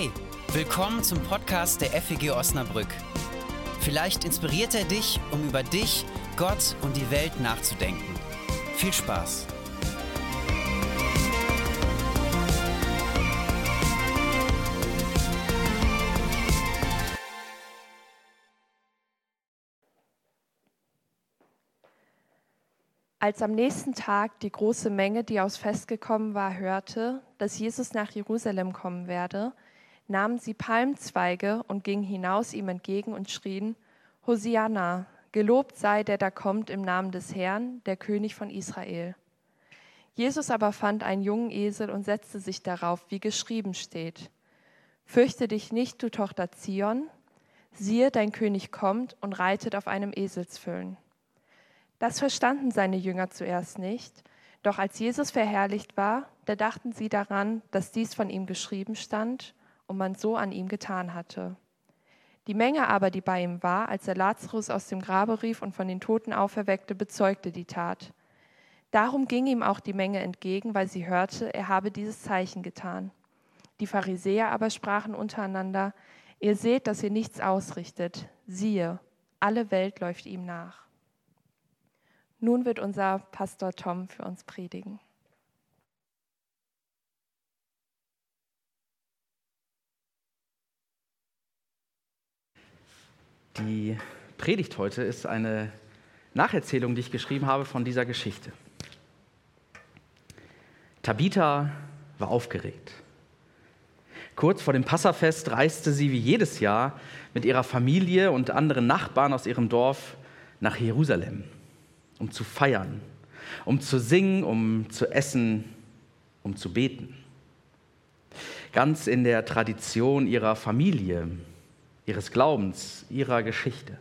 Hey, willkommen zum Podcast der FEG Osnabrück. Vielleicht inspiriert er dich, um über dich, Gott und die Welt nachzudenken. Viel Spaß! Als am nächsten Tag die große Menge, die aus Fest gekommen war, hörte, dass Jesus nach Jerusalem kommen werde, nahmen sie Palmzweige und gingen hinaus ihm entgegen und schrien, Hosianna, gelobt sei der da kommt im Namen des Herrn, der König von Israel. Jesus aber fand einen jungen Esel und setzte sich darauf, wie geschrieben steht. Fürchte dich nicht, du Tochter Zion, siehe, dein König kommt und reitet auf einem Eselsfüllen. Das verstanden seine Jünger zuerst nicht, doch als Jesus verherrlicht war, da dachten sie daran, dass dies von ihm geschrieben stand und man so an ihm getan hatte. Die Menge aber, die bei ihm war, als er Lazarus aus dem Grabe rief und von den Toten auferweckte, bezeugte die Tat. Darum ging ihm auch die Menge entgegen, weil sie hörte, er habe dieses Zeichen getan. Die Pharisäer aber sprachen untereinander, ihr seht, dass ihr nichts ausrichtet. Siehe, alle Welt läuft ihm nach. Nun wird unser Pastor Tom für uns predigen. Die Predigt heute ist eine Nacherzählung, die ich geschrieben habe von dieser Geschichte. Tabitha war aufgeregt. Kurz vor dem Passafest reiste sie wie jedes Jahr mit ihrer Familie und anderen Nachbarn aus ihrem Dorf nach Jerusalem, um zu feiern, um zu singen, um zu essen, um zu beten. Ganz in der Tradition ihrer Familie, ihres Glaubens, ihrer Geschichte.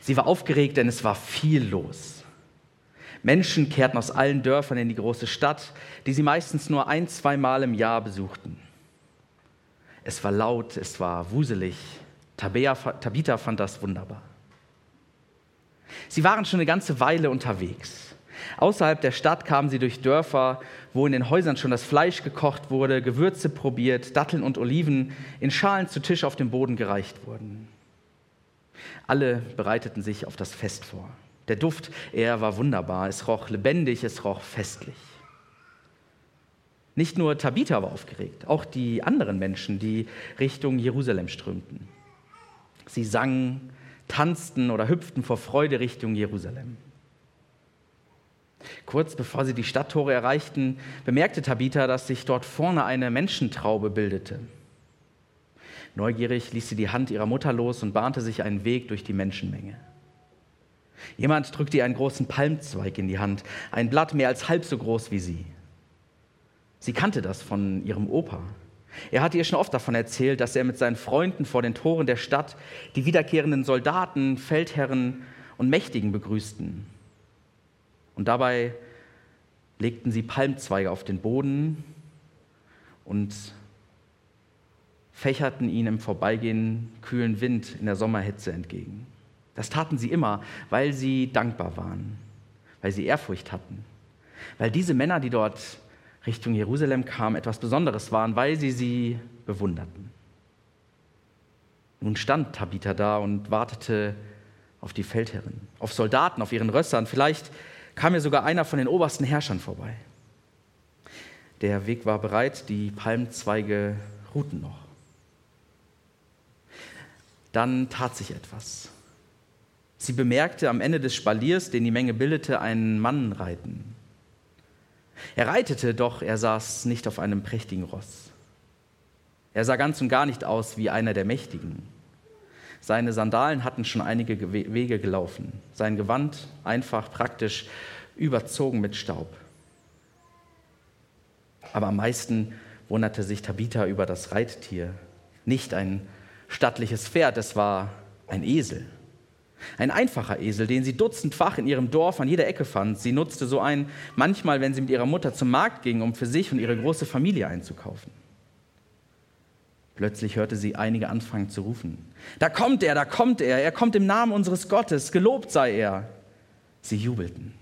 Sie war aufgeregt, denn es war viel los. Menschen kehrten aus allen Dörfern in die große Stadt, die sie meistens nur ein, zweimal im Jahr besuchten. Es war laut, es war wuselig. Tabea, Tabitha fand das wunderbar. Sie waren schon eine ganze Weile unterwegs. Außerhalb der Stadt kamen sie durch Dörfer, wo in den Häusern schon das Fleisch gekocht wurde, Gewürze probiert, Datteln und Oliven in Schalen zu Tisch auf dem Boden gereicht wurden. Alle bereiteten sich auf das Fest vor. Der Duft, er war wunderbar, es roch lebendig, es roch festlich. Nicht nur Tabitha war aufgeregt, auch die anderen Menschen, die Richtung Jerusalem strömten. Sie sangen, tanzten oder hüpften vor Freude Richtung Jerusalem. Kurz bevor sie die Stadttore erreichten, bemerkte Tabitha, dass sich dort vorne eine Menschentraube bildete. Neugierig ließ sie die Hand ihrer Mutter los und bahnte sich einen Weg durch die Menschenmenge. Jemand drückte ihr einen großen Palmzweig in die Hand, ein Blatt mehr als halb so groß wie sie. Sie kannte das von ihrem Opa. Er hatte ihr schon oft davon erzählt, dass er mit seinen Freunden vor den Toren der Stadt die wiederkehrenden Soldaten, Feldherren und Mächtigen begrüßten und dabei legten sie Palmzweige auf den Boden und fächerten ihn im Vorbeigehen kühlen Wind in der Sommerhitze entgegen. Das taten sie immer, weil sie dankbar waren, weil sie Ehrfurcht hatten, weil diese Männer, die dort Richtung Jerusalem kamen, etwas Besonderes waren, weil sie sie bewunderten. Nun stand Tabitha da und wartete auf die Feldherrin, auf Soldaten, auf ihren Rössern, vielleicht kam mir sogar einer von den obersten Herrschern vorbei. Der Weg war bereit, die Palmzweige ruhten noch. Dann tat sich etwas. Sie bemerkte am Ende des Spaliers, den die Menge bildete, einen Mann reiten. Er reitete, doch er saß nicht auf einem prächtigen Ross. Er sah ganz und gar nicht aus wie einer der Mächtigen. Seine Sandalen hatten schon einige Wege gelaufen. Sein Gewand einfach, praktisch, überzogen mit Staub. Aber am meisten wunderte sich Tabitha über das Reittier. Nicht ein stattliches Pferd, es war ein Esel. Ein einfacher Esel, den sie dutzendfach in ihrem Dorf an jeder Ecke fand. Sie nutzte so einen manchmal, wenn sie mit ihrer Mutter zum Markt ging, um für sich und ihre große Familie einzukaufen. Plötzlich hörte sie einige anfangen zu rufen. Da kommt er, da kommt er, er kommt im Namen unseres Gottes, gelobt sei er. Sie jubelten.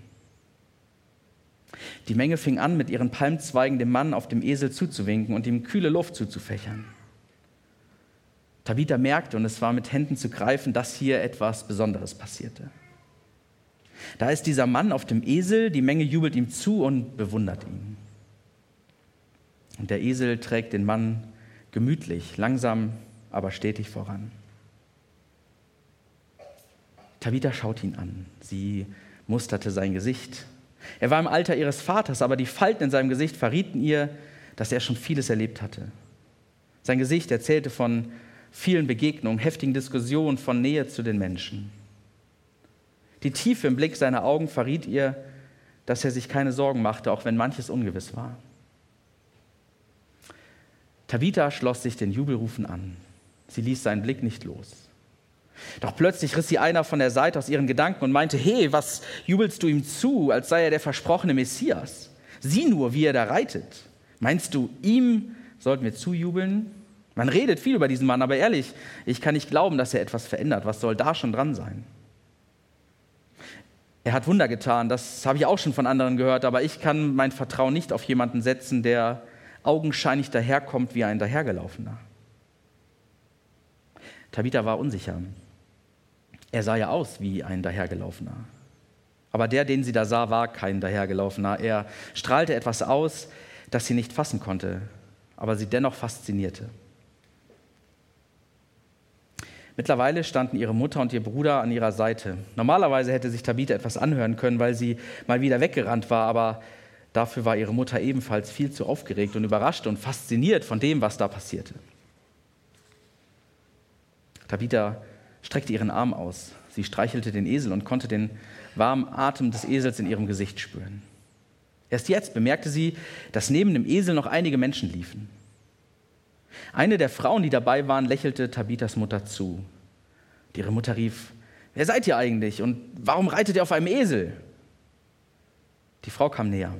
Die Menge fing an, mit ihren Palmzweigen dem Mann auf dem Esel zuzuwinken und ihm kühle Luft zuzufächern. Tabitha merkte, und es war mit Händen zu greifen, dass hier etwas Besonderes passierte. Da ist dieser Mann auf dem Esel, die Menge jubelt ihm zu und bewundert ihn. Und der Esel trägt den Mann gemütlich, langsam, aber stetig voran. Tabitha schaut ihn an. Sie musterte sein Gesicht. Er war im Alter ihres Vaters, aber die Falten in seinem Gesicht verrieten ihr, dass er schon vieles erlebt hatte. Sein Gesicht erzählte von vielen Begegnungen, heftigen Diskussionen, von Nähe zu den Menschen. Die Tiefe im Blick seiner Augen verriet ihr, dass er sich keine Sorgen machte, auch wenn manches ungewiss war. Tabitha schloss sich den Jubelrufen an. Sie ließ seinen Blick nicht los. Doch plötzlich riss sie einer von der Seite aus ihren Gedanken und meinte, hey, was jubelst du ihm zu, als sei er der versprochene Messias? Sieh nur, wie er da reitet. Meinst du, ihm sollten wir zujubeln? Man redet viel über diesen Mann, aber ehrlich, ich kann nicht glauben, dass er etwas verändert. Was soll da schon dran sein? Er hat Wunder getan, das habe ich auch schon von anderen gehört, aber ich kann mein Vertrauen nicht auf jemanden setzen, der augenscheinlich daherkommt wie ein Dahergelaufener. Tabitha war unsicher. Er sah ja aus wie ein Dahergelaufener. Aber der, den sie da sah, war kein Dahergelaufener. Er strahlte etwas aus, das sie nicht fassen konnte, aber sie dennoch faszinierte. Mittlerweile standen ihre Mutter und ihr Bruder an ihrer Seite. Normalerweise hätte sich Tabitha etwas anhören können, weil sie mal wieder weggerannt war, aber dafür war ihre Mutter ebenfalls viel zu aufgeregt und überrascht und fasziniert von dem, was da passierte. Tabitha streckte ihren Arm aus. Sie streichelte den Esel und konnte den warmen Atem des Esels in ihrem Gesicht spüren. Erst jetzt bemerkte sie, dass neben dem Esel noch einige Menschen liefen. Eine der Frauen, die dabei waren, lächelte Tabitas Mutter zu. Und ihre Mutter rief, wer seid ihr eigentlich und warum reitet ihr auf einem Esel? Die Frau kam näher.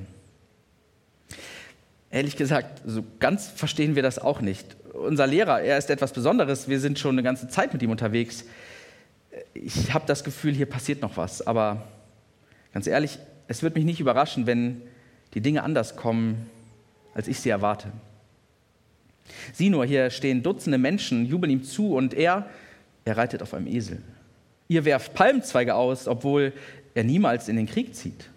Ehrlich gesagt, so ganz verstehen wir das auch nicht. Unser Lehrer, er ist etwas Besonderes. Wir sind schon eine ganze Zeit mit ihm unterwegs. Ich habe das Gefühl, hier passiert noch was. Aber ganz ehrlich, es wird mich nicht überraschen, wenn die Dinge anders kommen, als ich sie erwarte. Sieh nur, hier stehen Dutzende Menschen, jubeln ihm zu und er, er reitet auf einem Esel. Ihr werft Palmzweige aus, obwohl er niemals in den Krieg zieht.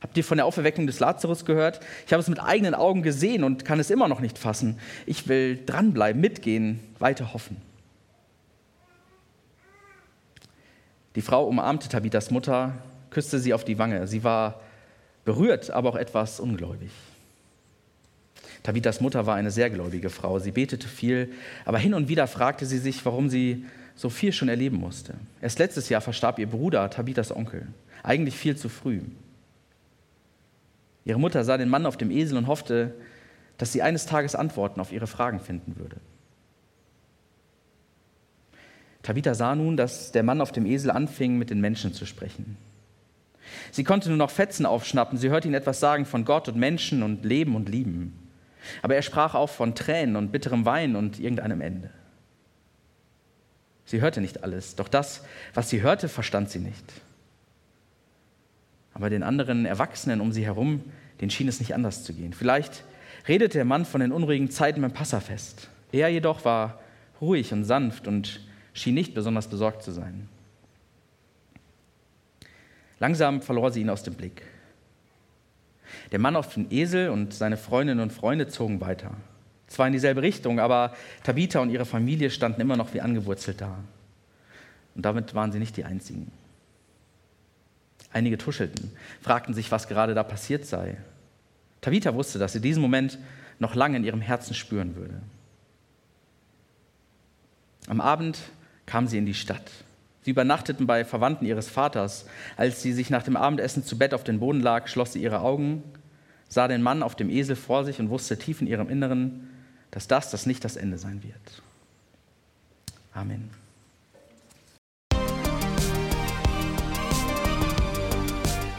Habt ihr von der Auferweckung des Lazarus gehört? Ich habe es mit eigenen Augen gesehen und kann es immer noch nicht fassen. Ich will dranbleiben, mitgehen, weiter hoffen. Die Frau umarmte Tabitas Mutter, küsste sie auf die Wange. Sie war berührt, aber auch etwas ungläubig. Tabitas Mutter war eine sehr gläubige Frau. Sie betete viel, aber hin und wieder fragte sie sich, warum sie so viel schon erleben musste. Erst letztes Jahr verstarb ihr Bruder, Tabitas Onkel. Eigentlich viel zu früh. Ihre Mutter sah den Mann auf dem Esel und hoffte, dass sie eines Tages Antworten auf ihre Fragen finden würde. Tabitha sah nun, dass der Mann auf dem Esel anfing, mit den Menschen zu sprechen. Sie konnte nur noch Fetzen aufschnappen. Sie hörte ihn etwas sagen von Gott und Menschen und Leben und Lieben. Aber er sprach auch von Tränen und bitterem Wein und irgendeinem Ende. Sie hörte nicht alles, doch das, was sie hörte, verstand sie nicht. Aber den anderen Erwachsenen um sie herum, denen schien es nicht anders zu gehen. Vielleicht redete der Mann von den unruhigen Zeiten beim Passafest. Er jedoch war ruhig und sanft und schien nicht besonders besorgt zu sein. Langsam verlor sie ihn aus dem Blick. Der Mann auf dem Esel und seine Freundinnen und Freunde zogen weiter. Zwar in dieselbe Richtung, aber Tabitha und ihre Familie standen immer noch wie angewurzelt da. Und damit waren sie nicht die Einzigen. Einige tuschelten, fragten sich, was gerade da passiert sei. Tabitha wusste, dass sie diesen Moment noch lange in ihrem Herzen spüren würde. Am Abend kam sie in die Stadt. Sie übernachteten bei Verwandten ihres Vaters. Als sie sich nach dem Abendessen zu Bett auf den Boden lag, schloss sie ihre Augen, sah den Mann auf dem Esel vor sich und wusste tief in ihrem Inneren, dass das das nicht das Ende sein wird. Amen.